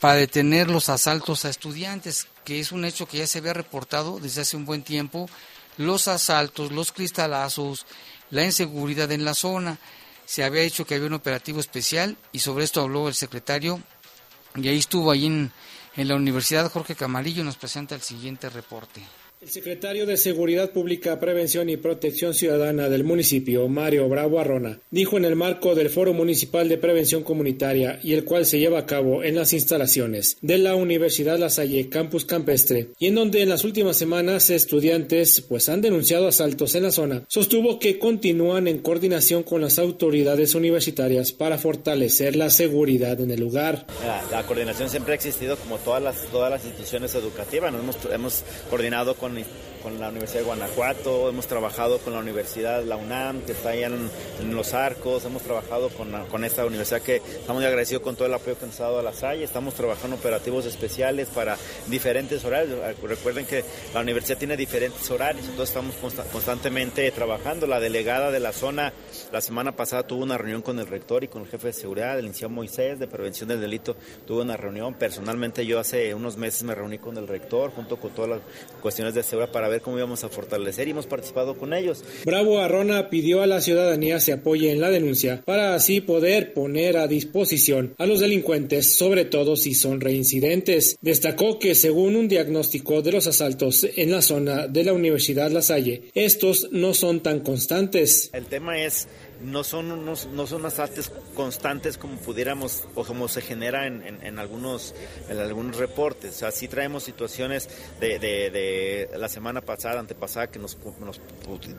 para detener los asaltos a estudiantes, que es un hecho que ya se había reportado desde hace un buen tiempo, los asaltos, los cristalazos, la inseguridad en la zona. Se había dicho que había un operativo especial y sobre esto habló el secretario y ahí estuvo ahí en, en la Universidad Jorge Camarillo nos presenta el siguiente reporte. El secretario de Seguridad Pública, Prevención y Protección Ciudadana del municipio, Mario Bravo Arrona, dijo en el marco del Foro Municipal de Prevención Comunitaria y el cual se lleva a cabo en las instalaciones de la Universidad La Salle Campus Campestre y en donde en las últimas semanas estudiantes pues han denunciado asaltos en la zona, sostuvo que continúan en coordinación con las autoridades universitarias para fortalecer la seguridad en el lugar. La, la coordinación siempre ha existido como todas las, todas las instituciones educativas, nos hemos, hemos coordinado con con, la Universidad de Guanajuato, hemos trabajado con la Universidad, la UNAM, que está ahí en, Los Arcos, hemos trabajado con, esta universidad que estamos muy agradecidos con todo el apoyo que nos ha dado a la Salle, estamos trabajando operativos especiales para diferentes horarios. Recuerden que la universidad tiene diferentes horarios, entonces estamos constantemente trabajando. La delegada de la zona la semana pasada tuvo una reunión con el rector y con el jefe de seguridad, el licenciado Moisés, de prevención del delito, tuvo una reunión. Personalmente yo hace unos meses me reuní con el rector junto con todas las cuestiones de seguridad para ver ver cómo íbamos a fortalecer y hemos participado con ellos. Bravo Arrona pidió a la ciudadanía se apoye en la denuncia para así poder poner a disposición a los delincuentes, sobre todo si son reincidentes. Destacó que según un diagnóstico de los asaltos en la zona de la Universidad La Salle, estos no son tan constantes. El tema es no son unos, no son asaltos constantes como pudiéramos o como se genera en, en, algunos en algunos reportes. O sea, sí traemos situaciones de, la semana pasada, antepasada, que nos,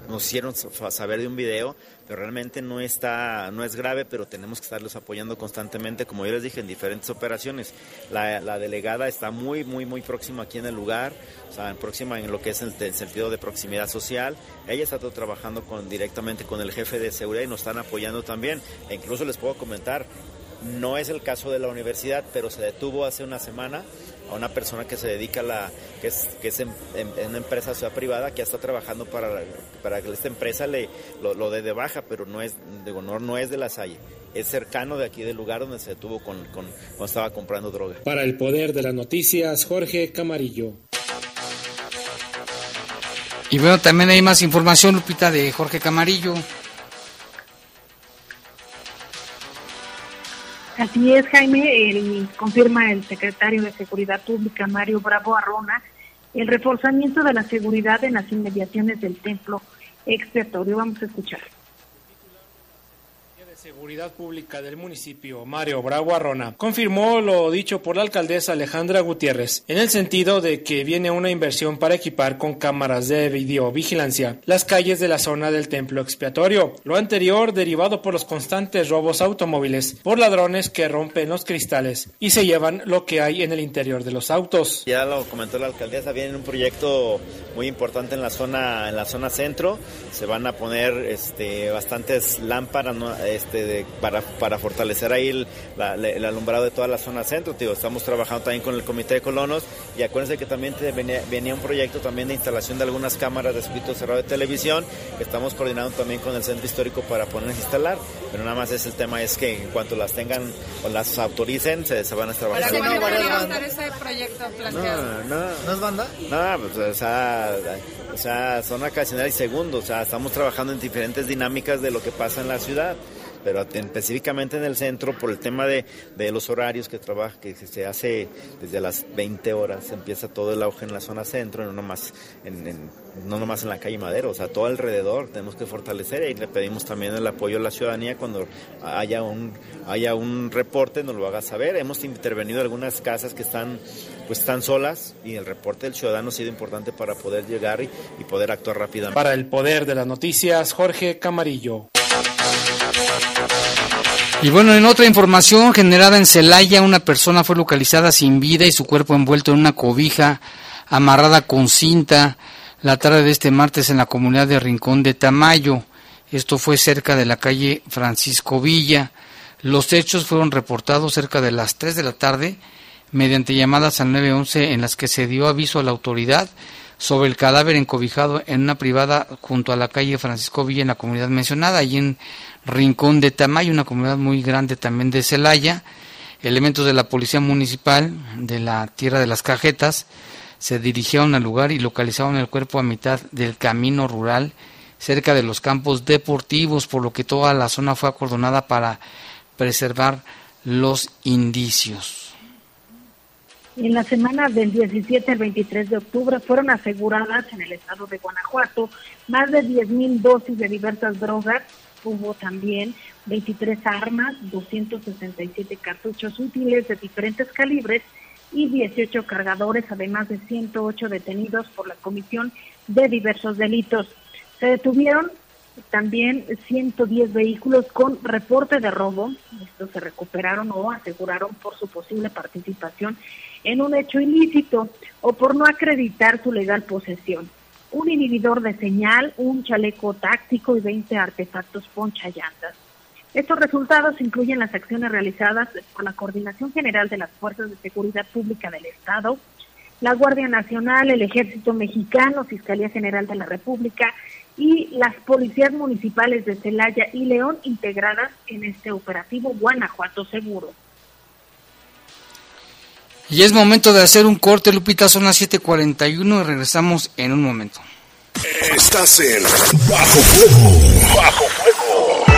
nos, hicieron saber de un video, pero realmente no está, no es grave, pero tenemos que estarlos apoyando constantemente, como yo les dije, en diferentes operaciones. La, delegada está muy, muy, muy próxima aquí en el lugar, o sea, próxima en lo que es el, el sentido de proximidad social. Ella está trabajando con, directamente con el jefe de seguridad nos están apoyando también. E incluso les puedo comentar, no es el caso de la universidad, pero se detuvo hace una semana a una persona que se dedica a la, que es, que es en, una empresa ciudad privada que está trabajando para, para que esta empresa le lo, dé de baja, pero no es, digo, no, no es de la Salle. Es cercano de aquí del lugar donde se detuvo con, con, cuando estaba comprando droga. Para el poder de las noticias, Jorge Camarillo. Y bueno, también hay más información, Lupita, de Jorge Camarillo. Así es, Jaime, el, confirma el secretario de Seguridad Pública, Mario Bravo Arrona, el reforzamiento de la seguridad en las inmediaciones del templo expiatorio. Vamos a escuchar. Seguridad Pública del municipio, Mario Bravo Arrona, confirmó lo dicho por la alcaldesa Alejandra Gutiérrez, en el sentido de que viene una inversión para equipar con cámaras de videovigilancia las calles de la zona del templo expiatorio. Lo anterior derivado por los constantes robos automóviles por ladrones que rompen los cristales y se llevan lo que hay en el interior de los autos. Ya lo comentó la alcaldesa, viene un proyecto muy importante en la zona, en la zona centro. Se van a poner este, bastantes lámparas, ¿no? Este, este, para, para fortalecer ahí el, el, alumbrado de toda la zona centro. Tío. Estamos trabajando también con el Comité de Colonos y acuérdense que también venía, venía, un proyecto también de instalación de algunas cámaras de circuito cerrado de televisión que estamos coordinando también con el Centro Histórico para ponerlas a instalar. Pero nada más es el tema es que en cuanto las tengan o las autoricen, se, se van a trabajar. ¿Para qué va a ese proyecto planteado? No, no. ¿No es banda? No, pues, o sea, o sea, son ocasionales y segundos. O sea, estamos trabajando en diferentes dinámicas de lo que pasa en la ciudad pero específicamente en el centro por el tema de, de los horarios que trabaja, que se hace desde las 20 horas, empieza todo el auge en la zona centro, no nomás en, no nomás en la calle Madero, o sea, todo alrededor tenemos que fortalecer y le pedimos también el apoyo a la ciudadanía cuando haya un, haya un reporte, nos lo haga saber. Hemos intervenido en algunas casas que están pues están solas y el reporte del ciudadano ha sido importante para poder llegar y, y poder actuar rápidamente. Para el poder de las noticias, Jorge Camarillo. Y bueno, en otra información generada en Celaya, una persona fue localizada sin vida y su cuerpo envuelto en una cobija amarrada con cinta la tarde de este martes en la comunidad de Rincón de Tamayo. Esto fue cerca de la calle Francisco Villa. Los hechos fueron reportados cerca de las 3 de la tarde mediante llamadas al 911 en las que se dio aviso a la autoridad sobre el cadáver encobijado en una privada junto a la calle Francisco Villa en la comunidad mencionada, allí en Rincón de Tamayo, una comunidad muy grande también de Celaya. Elementos de la Policía Municipal de la Tierra de las Cajetas se dirigieron al lugar y localizaron el cuerpo a mitad del camino rural cerca de los campos deportivos, por lo que toda la zona fue acordonada para preservar los indicios. En la semana del 17 al 23 de octubre fueron aseguradas en el estado de Guanajuato más de 10.000 dosis de diversas drogas. Hubo también 23 armas, 267 cartuchos útiles de diferentes calibres y 18 cargadores, además de 108 detenidos por la Comisión de Diversos Delitos. Se detuvieron también 110 vehículos con reporte de robo. Estos se recuperaron o aseguraron por su posible participación en un hecho ilícito o por no acreditar su legal posesión. Un inhibidor de señal, un chaleco táctico y 20 artefactos ponchallantas. Estos resultados incluyen las acciones realizadas por la Coordinación General de las Fuerzas de Seguridad Pública del Estado, la Guardia Nacional, el Ejército Mexicano, Fiscalía General de la República y las policías municipales de Celaya y León integradas en este operativo Guanajuato Seguro. Y es momento de hacer un corte, Lupita, son las 7:41 y regresamos en un momento. Estás en Bajo Fuego. Bajo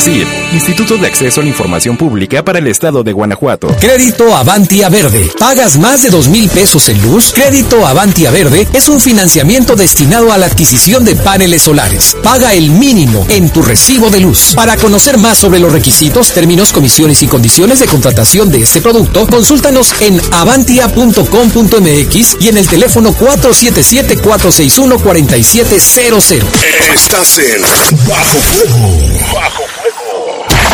Así, Instituto de Acceso a la Información Pública para el Estado de Guanajuato. Crédito Avantia Verde. ¿Pagas más de dos mil pesos en luz? Crédito Avantia Verde es un financiamiento destinado a la adquisición de paneles solares. Paga el mínimo en tu recibo de luz. Para conocer más sobre los requisitos, términos, comisiones y condiciones de contratación de este producto, consúltanos en avantia.com.mx y en el teléfono 477-461-4700. Estás en Bajo Fuego. Bajo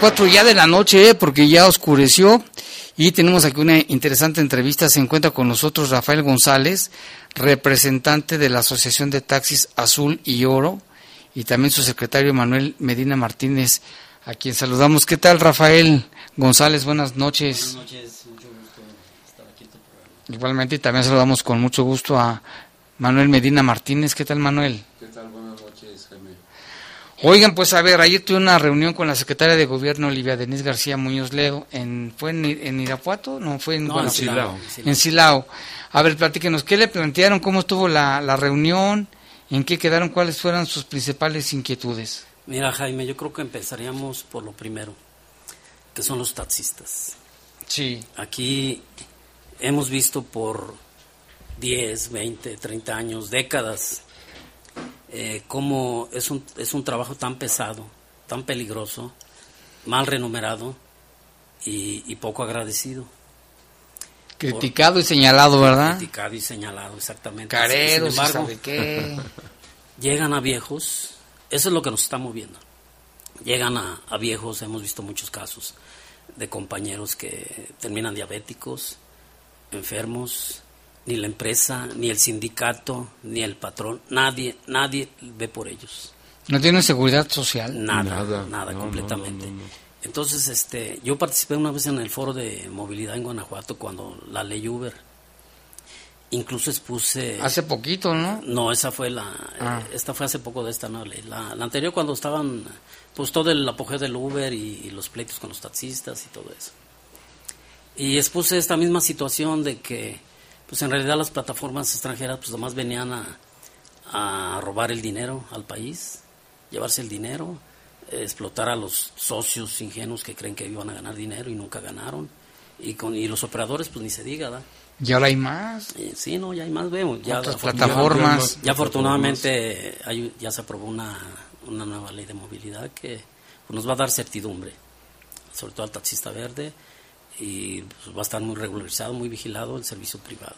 Cuatro ya de la noche, ¿eh? porque ya oscureció. Y tenemos aquí una interesante entrevista. Se encuentra con nosotros Rafael González, representante de la Asociación de Taxis Azul y Oro, y también su secretario Manuel Medina Martínez, a quien saludamos. ¿Qué tal, Rafael González? Buenas noches. Buenas noches, mucho gusto estar aquí en tu programa. Igualmente, y también saludamos con mucho gusto a Manuel Medina Martínez. ¿Qué tal, Manuel? ¿Qué tal? Buenas noches, Jaime. Oigan, pues a ver, ayer tuve una reunión con la secretaria de Gobierno, Olivia Denise García Muñoz Ledo, en, ¿fue en, en Irapuato? No, fue en No, en Guanajuato. Silao. En Silao. A ver, platíquenos, ¿qué le plantearon? ¿Cómo estuvo la, la reunión? ¿En qué quedaron? ¿Cuáles fueron sus principales inquietudes? Mira, Jaime, yo creo que empezaríamos por lo primero, que son los taxistas. Sí. Aquí hemos visto por 10, 20, 30 años, décadas, eh, cómo es un, es un trabajo tan pesado, tan peligroso, mal remunerado y, y poco agradecido. Criticado y señalado, ¿verdad? Criticado y señalado, exactamente. Careros, embargo, ¿sabe qué? llegan a viejos, eso es lo que nos está moviendo. Llegan a, a viejos, hemos visto muchos casos de compañeros que terminan diabéticos, enfermos, ni la empresa, ni el sindicato, ni el patrón, nadie, nadie ve por ellos. ¿No tienen seguridad social? Nada, nada, completamente. Entonces, este, yo participé una vez en el foro de movilidad en Guanajuato cuando la ley Uber. Incluso expuse. Hace poquito, ¿no? No, esa fue la. Ah. esta fue hace poco de esta ley. La, la anterior, cuando estaban. Pues todo el apogeo del Uber y, y los pleitos con los taxistas y todo eso. Y expuse esta misma situación de que, pues en realidad las plataformas extranjeras, pues nomás venían a, a robar el dinero al país, llevarse el dinero, explotar a los socios ingenuos que creen que iban a ganar dinero y nunca ganaron. Y, con, y los operadores, pues ni se diga, ¿da? Y ahora hay más. Eh, sí, no, ya hay más, vemos. Ya, Otras plataformas. Ya afortunadamente hay- ya se aprobó una, una nueva ley de movilidad que pues, nos va a dar certidumbre, sobre todo al taxista verde, y pues, va a estar muy regularizado, muy vigilado el servicio privado.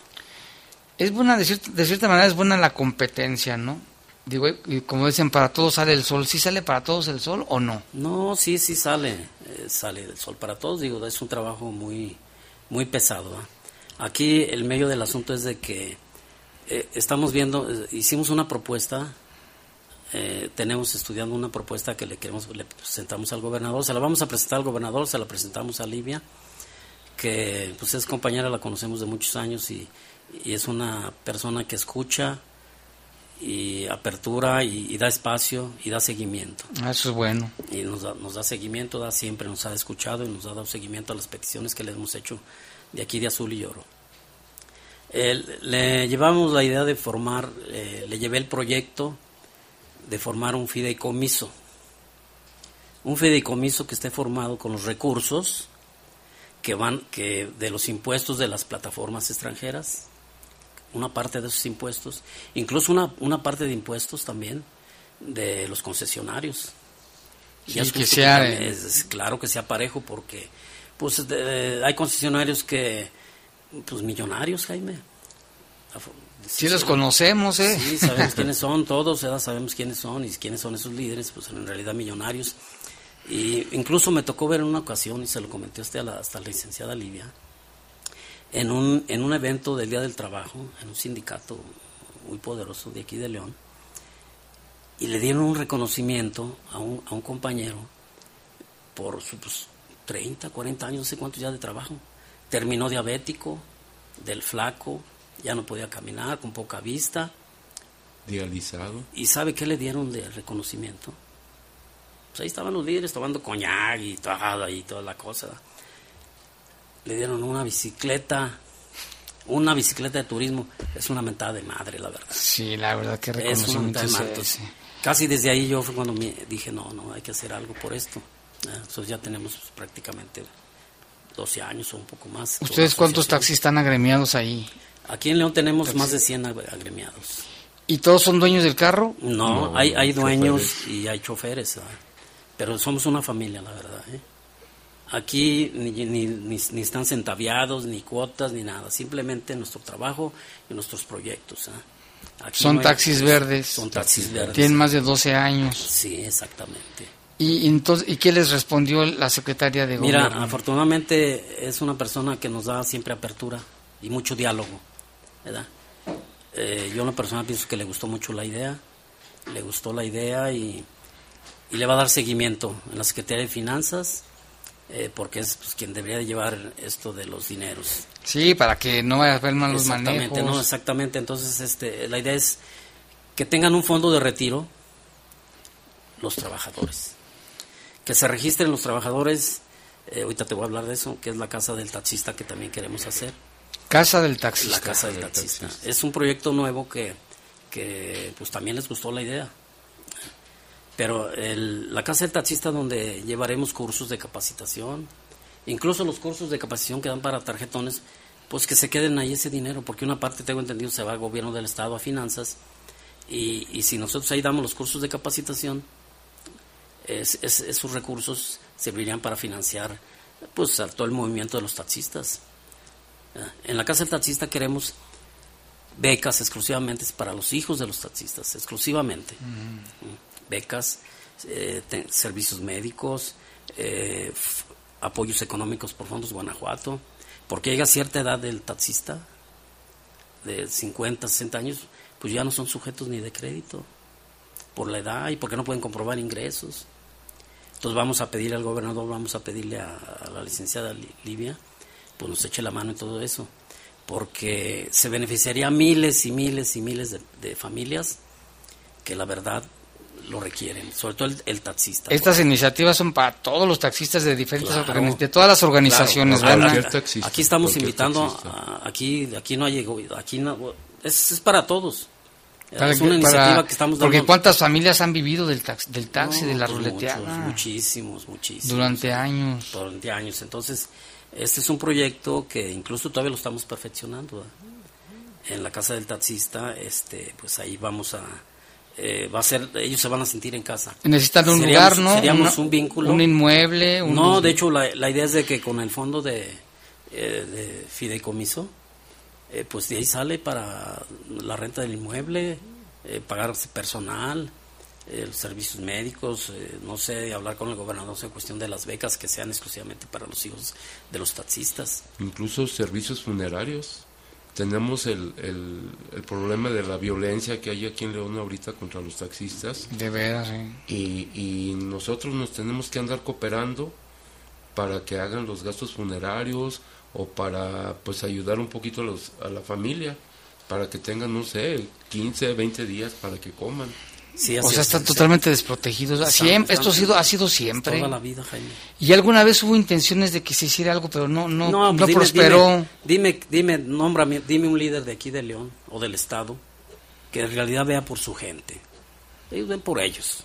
Es buena, de cierta, de cierta manera es buena la competencia, ¿no? Digo, y como dicen, para todos sale el sol. ¿Sí sale para todos el sol o no? No, sí, sí sale, eh, sale del sol para todos, digo, es un trabajo muy, muy pesado. ¿ah? Aquí el medio del asunto es de que eh, estamos viendo, eh, hicimos una propuesta, eh, tenemos estudiando una propuesta que le queremos, le presentamos al gobernador, se la vamos a presentar al gobernador, se la presentamos a Livia, que pues es compañera, la conocemos de muchos años y, y es una persona que escucha y apertura y, y da espacio y da seguimiento Ah, Eso es bueno. y nos da, nos da seguimiento, da siempre, nos ha escuchado y nos ha dado seguimiento a las peticiones que le hemos hecho de aquí de Azul y Oro. Le llevamos la idea de formar, eh, le llevé el proyecto de formar un fideicomiso. Un fideicomiso que esté formado con los recursos que van que de los impuestos de las plataformas extranjeras, una parte de esos impuestos, incluso una, una parte de impuestos también de los concesionarios. Sí, es que sea, es claro que sea parejo porque pues de- hay concesionarios que pues millonarios, Jaime. Sí los conocemos, ¿eh? Sí, sabemos quiénes son todos, ¿verdad? sabemos quiénes son y quiénes son esos líderes, pues en realidad millonarios. Y incluso me tocó ver en una ocasión, y se lo comenté a usted a la, hasta la licenciada Livia, en un, en un evento del Día del Trabajo, en un sindicato muy poderoso de aquí de León, y le dieron un reconocimiento a un, a un compañero por sus pues, 30, 40 años, no sé cuántos ya de trabajo. Terminó diabético, del flaco, ya no podía caminar, con poca vista. Dializado. ¿Y sabe qué le dieron de reconocimiento? Pues ahí estaban los líderes tomando coñac y toda, y toda la cosa. Le dieron una bicicleta, una bicicleta de turismo. Es una mentada de madre, la verdad. Sí, la verdad que Es una reconocimiento mentada de madre. Entonces, Casi desde ahí yo fue cuando me dije, no, no, hay que hacer algo por esto. Ah, Entonces ya tenemos pues, prácticamente 12 años o un poco más. ¿Ustedes cuántos taxis están agremiados ahí? Aquí en León tenemos más de 100 ag- agremiados. ¿Y todos son dueños del carro? No, hay, hay dueños y hay choferes, ¿verdad? pero somos una familia, la verdad. ¿eh? Aquí ni, ni, ni, ni están centaviados, ni cuotas, ni nada. Simplemente nuestro trabajo y nuestros proyectos. ¿ah? Aquí Son no hay- taxis verdes. Son taxis verdes. Tienen más de 12 años. Sí, exactamente. ¿Y, entonces, ¿y qué les respondió la secretaria de Mira, gobierno? afortunadamente es una persona que nos da siempre apertura y mucho diálogo, ¿verdad? Eh, yo una persona pienso que le gustó mucho la idea, le gustó la idea y, y le va a dar seguimiento en la Secretaría de Finanzas, eh, porque es pues, quien debería de llevar esto de los dineros. Sí, para que no vaya a haber malos Exactamente, manejos. no, exactamente. Entonces, este, la idea es que tengan un fondo de retiro los trabajadores. Que se registren los trabajadores, eh, ahorita te voy a hablar de eso, que es la casa del taxista que también queremos hacer. Casa del taxista. La casa del taxista. Es un proyecto nuevo que, que pues también les gustó la idea. Pero el- la casa del taxista donde llevaremos cursos de capacitación, incluso los cursos de capacitación que dan para tarjetones, pues que se queden ahí ese dinero, porque una parte, tengo entendido, se va al gobierno del Estado a finanzas, y, y si nosotros ahí damos los cursos de capacitación, es- es- esos recursos servirían para financiar pues a todo el movimiento de los taxistas. Ah, En la casa del taxista queremos becas exclusivamente para los hijos de los taxistas, exclusivamente. Mm, Becas, eh, te- servicios médicos, eh, apoyos económicos por fondos Guanajuato, porque llega a cierta edad del taxista, de 50, 60 años, pues ya no son sujetos ni de crédito, por la edad y porque no pueden comprobar ingresos. Entonces vamos a pedirle al gobernador, vamos a pedirle a, a la licenciada Li- Livia, pues nos eche la mano en todo eso, porque se beneficiaría a miles y miles y miles de, de familias que la verdad lo requieren, sobre todo el, el taxista. Estas iniciativas son para todos los taxistas de diferentes Claro. de todas las organizaciones, Claro, ¿verdad? aquí- Aquí estamos invitando, a- aquí, aquí no hay ego- aquí no, es, es para todos, Para es una iniciativa para- que estamos Porque dando. cuántas familias han vivido del taxi, del taxi No, de la pues ruleteada. muchos, muchísimos, muchísimos. Durante años. Durante años. Entonces, este es un proyecto que incluso todavía lo estamos perfeccionando. ¿verdad? En la casa del taxista, este, pues ahí vamos a, eh, va a ser, ellos se van a sentir en casa. Necesitan un Seríamos- lugar, ¿no? Seríamos Una- un vínculo. Un inmueble. un- No, de hecho, la, la idea es de que con el fondo de, eh, de fideicomiso, eh, pues de ahí sale para la renta del inmueble, eh, pagar personal, eh, los servicios médicos, eh, no sé, hablar con el gobernador en cuestión de las becas que sean exclusivamente para los hijos de los taxistas. Incluso servicios funerarios. Tenemos el, el, el problema de la violencia que hay aquí en León ahorita contra los taxistas. De veras, sí. Y, y nosotros nos tenemos que andar cooperando para que hagan los gastos funerarios o para pues ayudar un poquito a, los, a la familia para que tengan, no sé, 15, 20 días para que coman. Sí, o sea, están totalmente desprotegidos. Siempre, esto ha sido, ha sido siempre. Toda la vida, Jaime. Y alguna vez hubo intenciones de que se hiciera algo, pero no, no, no, pues dime- prosperó. Dime, dime, dime, nómbrame, dime un líder de aquí de León o del Estado que en realidad vea por su gente. Ellos ven por ellos.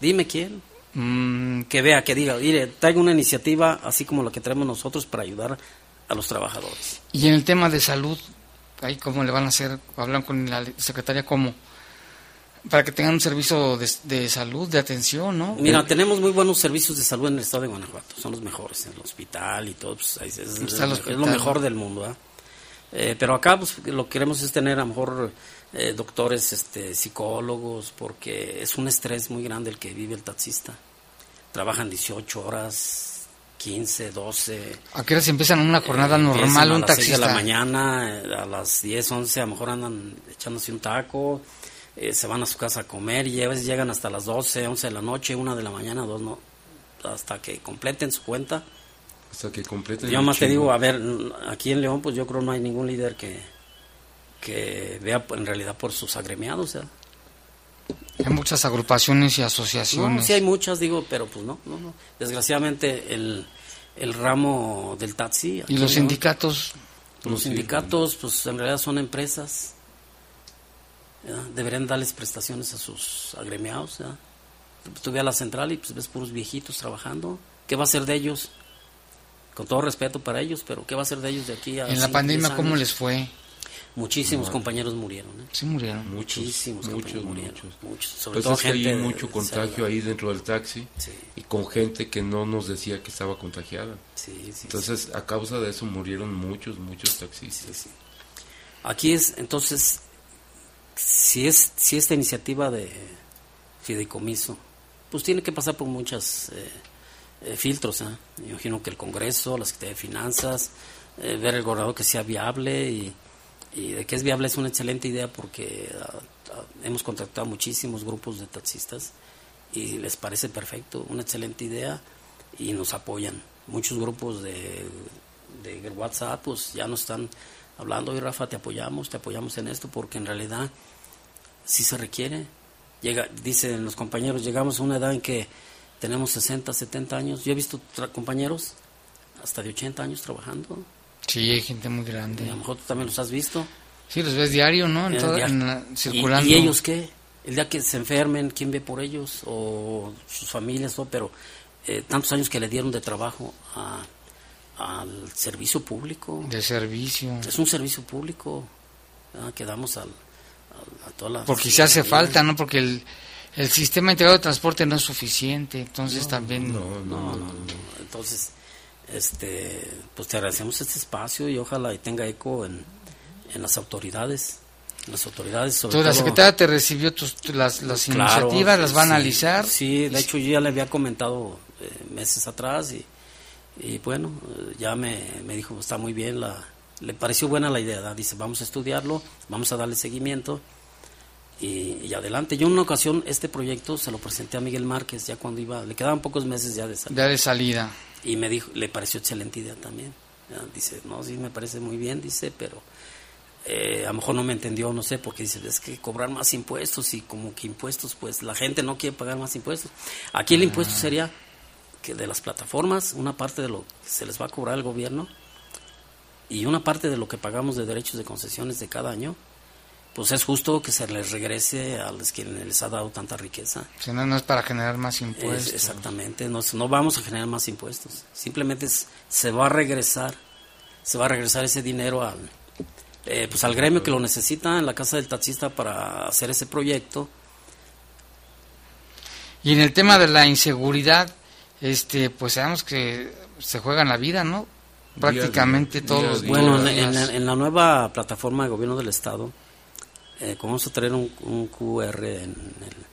Dime quién. Mm, Que vea, que diga, mire, traigo una iniciativa así como la que traemos nosotros para ayudar a los trabajadores. y en el tema de salud, ahí cómo le van a hacer, hablan con la secretaria cómo, para que tengan un servicio de, de salud, de atención, ¿no? Mira, tenemos muy buenos servicios de salud en el estado de Guanajuato, son los mejores, en el hospital y todo, pues, es, lo mejor del mundo. ¿ah? Eh, pero acá pues, lo que queremos es tener a lo mejor eh, doctores, este, psicólogos, porque es un estrés muy grande el que vive el taxista. Trabajan 18 horas, 15, 12. ¿A qué hora se empiezan una jornada Eh, normal a un las seis taxista? de la mañana, eh, a las 10, 11 a lo mejor andan echándose un taco, eh, se van a su casa a comer y a veces llegan hasta las 12, 11 de la noche, 1 de la mañana, 2 no, hasta que completen su cuenta. Hasta que completen Yo más te digo, a ver, aquí en León pues yo creo no hay ningún líder que, que vea en realidad por sus agremiados. ¿eh? Hay muchas agrupaciones y No, asociaciones. sí hay muchas, digo, pero pues no, no, no. Desgraciadamente el, el ramo del taxi... ¿Y los sindicatos? Los sindicatos, pues en realidad son empresas. Deberían darles prestaciones a sus agremiados. ve a la central y pues ves puros viejitos trabajando. ¿Qué va a ser de ellos? Con todo respeto para ellos, pero ¿qué va a ser de ellos de aquí a En la pandemia, ¿cómo les fue? Muchísimos No. compañeros murieron. ¿eh? Sí murieron. Muchísimos muchos, compañeros murieron. muchos. muchos. Sobre Pues todo es que gente hay mucho de contagio ahí dentro del taxi y con gente que no nos decía que estaba contagiada. Sí, sí, Entonces, a causa de eso murieron muchos, muchos taxistas. Aquí es, entonces, si es si esta iniciativa de fideicomiso, pues tiene que pasar por muchos filtros. ¿eh? Me imagino que el Congreso, la Secretaría de Finanzas, eh, ver el gobernador que sea viable y, y de que es viable es una excelente idea porque ah, hemos contactado muchísimos grupos de taxistas y les parece perfecto, una excelente idea y nos apoyan. Muchos grupos de, de WhatsApp pues ya nos están hablando y Rafa te apoyamos, te apoyamos en esto porque en realidad sí se requiere. Llega, dicen los compañeros, llegamos a una edad en que tenemos 60, 70 años. Yo he visto compañeros hasta de 80 años trabajando. Sí, hay gente muy grande. A lo mejor tú también los has visto. Sí, los ves diario, ¿no? En toda- ya. en la- ¿Y- circulando. ¿Y, ellos qué? El día que se enfermen, ¿quién ve por ellos? O sus familias, todo, pero eh, tantos años que le dieron de trabajo a- al servicio público. De servicio. Es un servicio público ¿verdad? que damos al, al- a toda la Porque se hace falta, ¿no? Porque el, el sistema integrado de transporte no es suficiente. Entonces también... No, no, no. Entonces, este, pues te agradecemos este espacio y ojalá y tenga eco en, en las autoridades. En las autoridades, sobre Entonces, la secretaria te recibió tus, tu- las, las Claro, iniciativas, las va a sí, analizar. Sí, de hecho yo ya le había comentado eh, meses atrás y, y bueno, ya me, me dijo, está muy bien, la, le pareció buena la idea, dice, vamos a estudiarlo, vamos a darle seguimiento y, y adelante. Yo en una ocasión este proyecto se lo presenté a Miguel Márquez ya cuando iba, le quedaban pocos meses ya de salir. Ya de salida. Y me dijo, le pareció excelente idea también. ¿ya? Dice, no, sí, me parece muy bien, dice, pero eh, a lo mejor no me entendió, no sé, porque dice, es que cobrar más impuestos y como que impuestos, pues la gente no quiere pagar más impuestos. Aquí el impuesto sería que de las plataformas, una parte de lo que se les va a cobrar al gobierno y una parte de lo que pagamos de derechos de concesiones de cada año, pues es justo que se les regrese a los que les ha dado tanta riqueza. Si no, no es para generar más Es- impuestos. exactamente, no, no vamos a generar más impuestos. Simplemente es- se va a regresar, se va a regresar ese dinero al, eh, pues al gremio que lo necesita en la casa del taxista para hacer ese proyecto. Y en el tema de la inseguridad, este, pues sabemos que se juega en la vida, ¿no? Prácticamente todos los días. Bueno, en, en la, en la nueva plataforma de gobierno del estado, eh, vamos a traer un, un QR en el-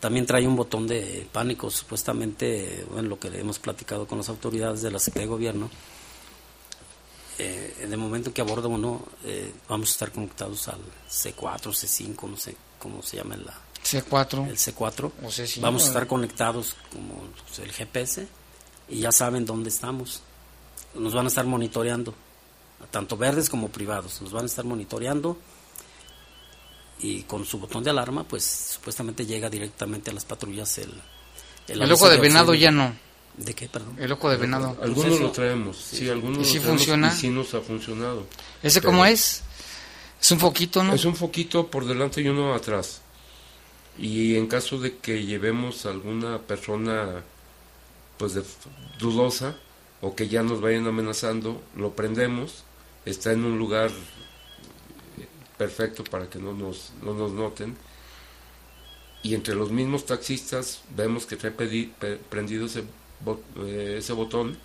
también trae un botón de pánico, supuestamente, bueno, lo que hemos platicado con las autoridades de la Secretaría de Gobierno. Eh, en el momento que aborda uno, eh, vamos a estar conectados al C4, C5, no sé cómo se llama la, C4. el C4. O C5, Vamos a estar conectados como el GPS y ya saben dónde estamos. Nos van a estar monitoreando, tanto verdes como privados. Nos van a estar monitoreando y con su botón de alarma, pues supuestamente llega directamente a las patrullas el... El ojo de venado ya no. ¿De qué, perdón? El ojo de venado. Algunos Pues lo traemos, sí, algunos ¿Y lo sí traemos funciona? Y sí nos ha funcionado. ¿Ese Pero cómo es? Es un foquito, ¿no? Es un foquito por delante y uno atrás. Y en caso de que llevemos alguna persona pues de- dudosa o que ya nos vayan amenazando, lo prendemos, está en un lugar perfecto para que no nos, no nos noten. Y entre los mismos taxistas vemos que trae pedi- pe- prendido eh, ese botón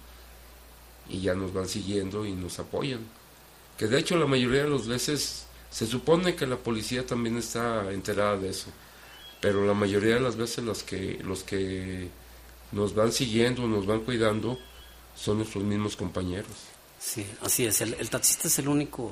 y ya nos van siguiendo y nos apoyan. Que de hecho la mayoría de las veces se supone que la policía también está enterada de eso, pero la mayoría de las veces los que los que nos van siguiendo, nos van cuidando, son nuestros mismos compañeros. Sí, así es. El taxista es el único